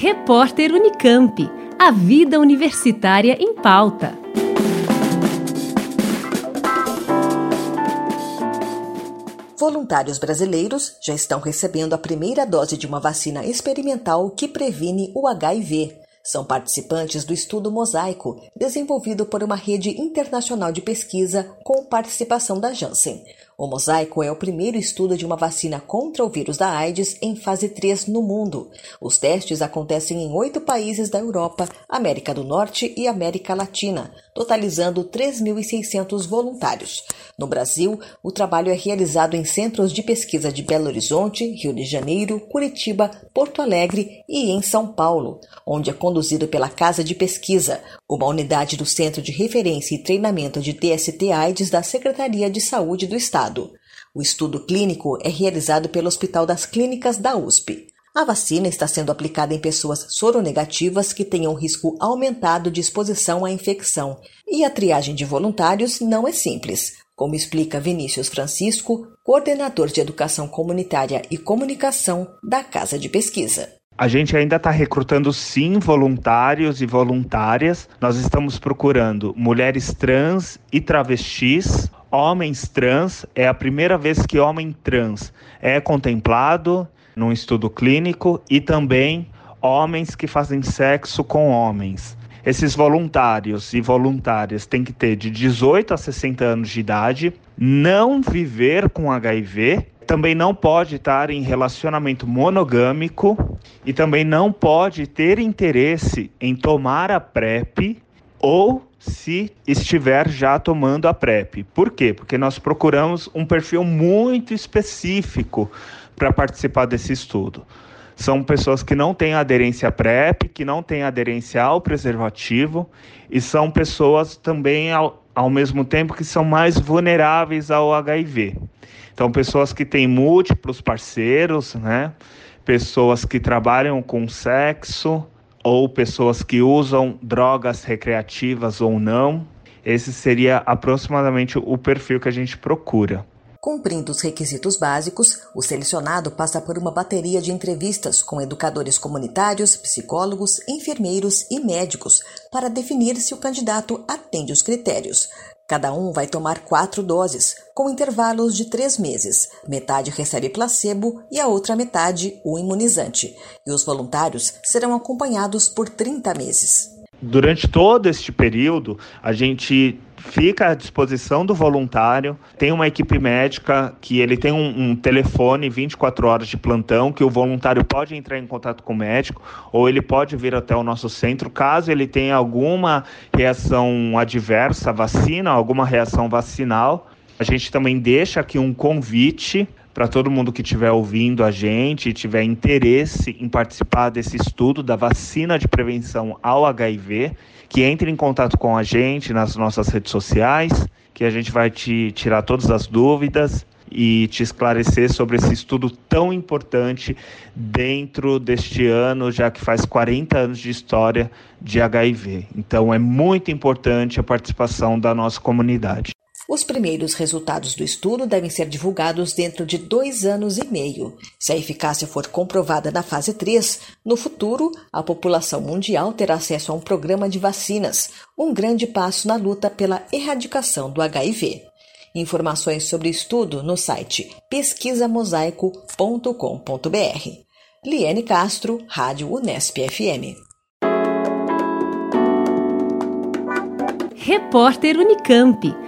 Repórter Unicamp. A vida universitária em pauta. Voluntários brasileiros já estão recebendo a primeira dose de uma vacina experimental que previne o HIV. São participantes do estudo Mosaico, desenvolvido por uma rede internacional de pesquisa com participação da Janssen. O Mosaico é o primeiro estudo de uma vacina contra o vírus da AIDS em fase 3 no mundo. Os testes acontecem em oito países da Europa, América do Norte e América Latina, totalizando 3.600 voluntários. No Brasil, o trabalho é realizado em centros de pesquisa de Belo Horizonte, Rio de Janeiro, Curitiba, Porto Alegre e em São Paulo, onde é conduzido pela Casa de Pesquisa, uma unidade do Centro de Referência e Treinamento de TST-AIDS da Secretaria de Saúde do Estado. O estudo clínico é realizado pelo Hospital das Clínicas da USP. A vacina está sendo aplicada em pessoas soronegativas que tenham risco aumentado de exposição à infecção, e a triagem de voluntários não é simples, como explica Vinícius Francisco, coordenador de Educação Comunitária e Comunicação da Casa de Pesquisa. A gente ainda está recrutando sim voluntários e voluntárias. Nós estamos procurando mulheres trans e travestis, homens trans. É a primeira vez que homem trans é contemplado num estudo clínico e também homens que fazem sexo com homens. Esses voluntários e voluntárias têm que ter de 18 a 60 anos de idade, não viver com HIV também não pode estar em relacionamento monogâmico e também não pode ter interesse em tomar a PrEP ou se estiver já tomando a PrEP. Por quê? Porque nós procuramos um perfil muito específico para participar desse estudo. São pessoas que não têm aderência à PrEP, que não têm aderência ao preservativo e são pessoas também ao, ao mesmo tempo que são mais vulneráveis ao HIV. Então, pessoas que têm múltiplos parceiros, né? Pessoas que trabalham com sexo ou pessoas que usam drogas recreativas ou não. Esse seria aproximadamente o perfil que a gente procura. Cumprindo os requisitos básicos, o selecionado passa por uma bateria de entrevistas com educadores comunitários, psicólogos, enfermeiros e médicos para definir se o candidato atende os critérios. Cada um vai tomar quatro doses, com intervalos de três meses. Metade recebe placebo e a outra metade o imunizante. E os voluntários serão acompanhados por 30 meses. Durante todo este período, a gente fica à disposição do voluntário. Tem uma equipe médica que ele tem um, um, telefone 24 horas de plantão que o voluntário pode entrar em contato com o médico ou ele pode vir até o nosso centro caso ele tenha alguma reação adversa à vacina, alguma reação vacinal. A gente também deixa aqui um convite para todo mundo que estiver ouvindo a gente e tiver interesse em participar desse estudo da vacina de prevenção ao HIV, que entre em contato com a gente nas nossas redes sociais, que a gente vai te tirar todas as dúvidas e te esclarecer sobre esse estudo tão importante dentro deste ano, já que faz 40 anos de história de HIV. Então é muito importante a participação da nossa comunidade. Os primeiros resultados do estudo devem ser divulgados dentro de dois anos e meio. Se a eficácia for comprovada na fase 3, no futuro, a população mundial terá acesso a um programa de vacinas, um grande passo na luta pela erradicação do HIV. Informações sobre o estudo no site pesquisamosaico.com.br. Liane Castro, Rádio Unesp FM. Repórter Unicamp.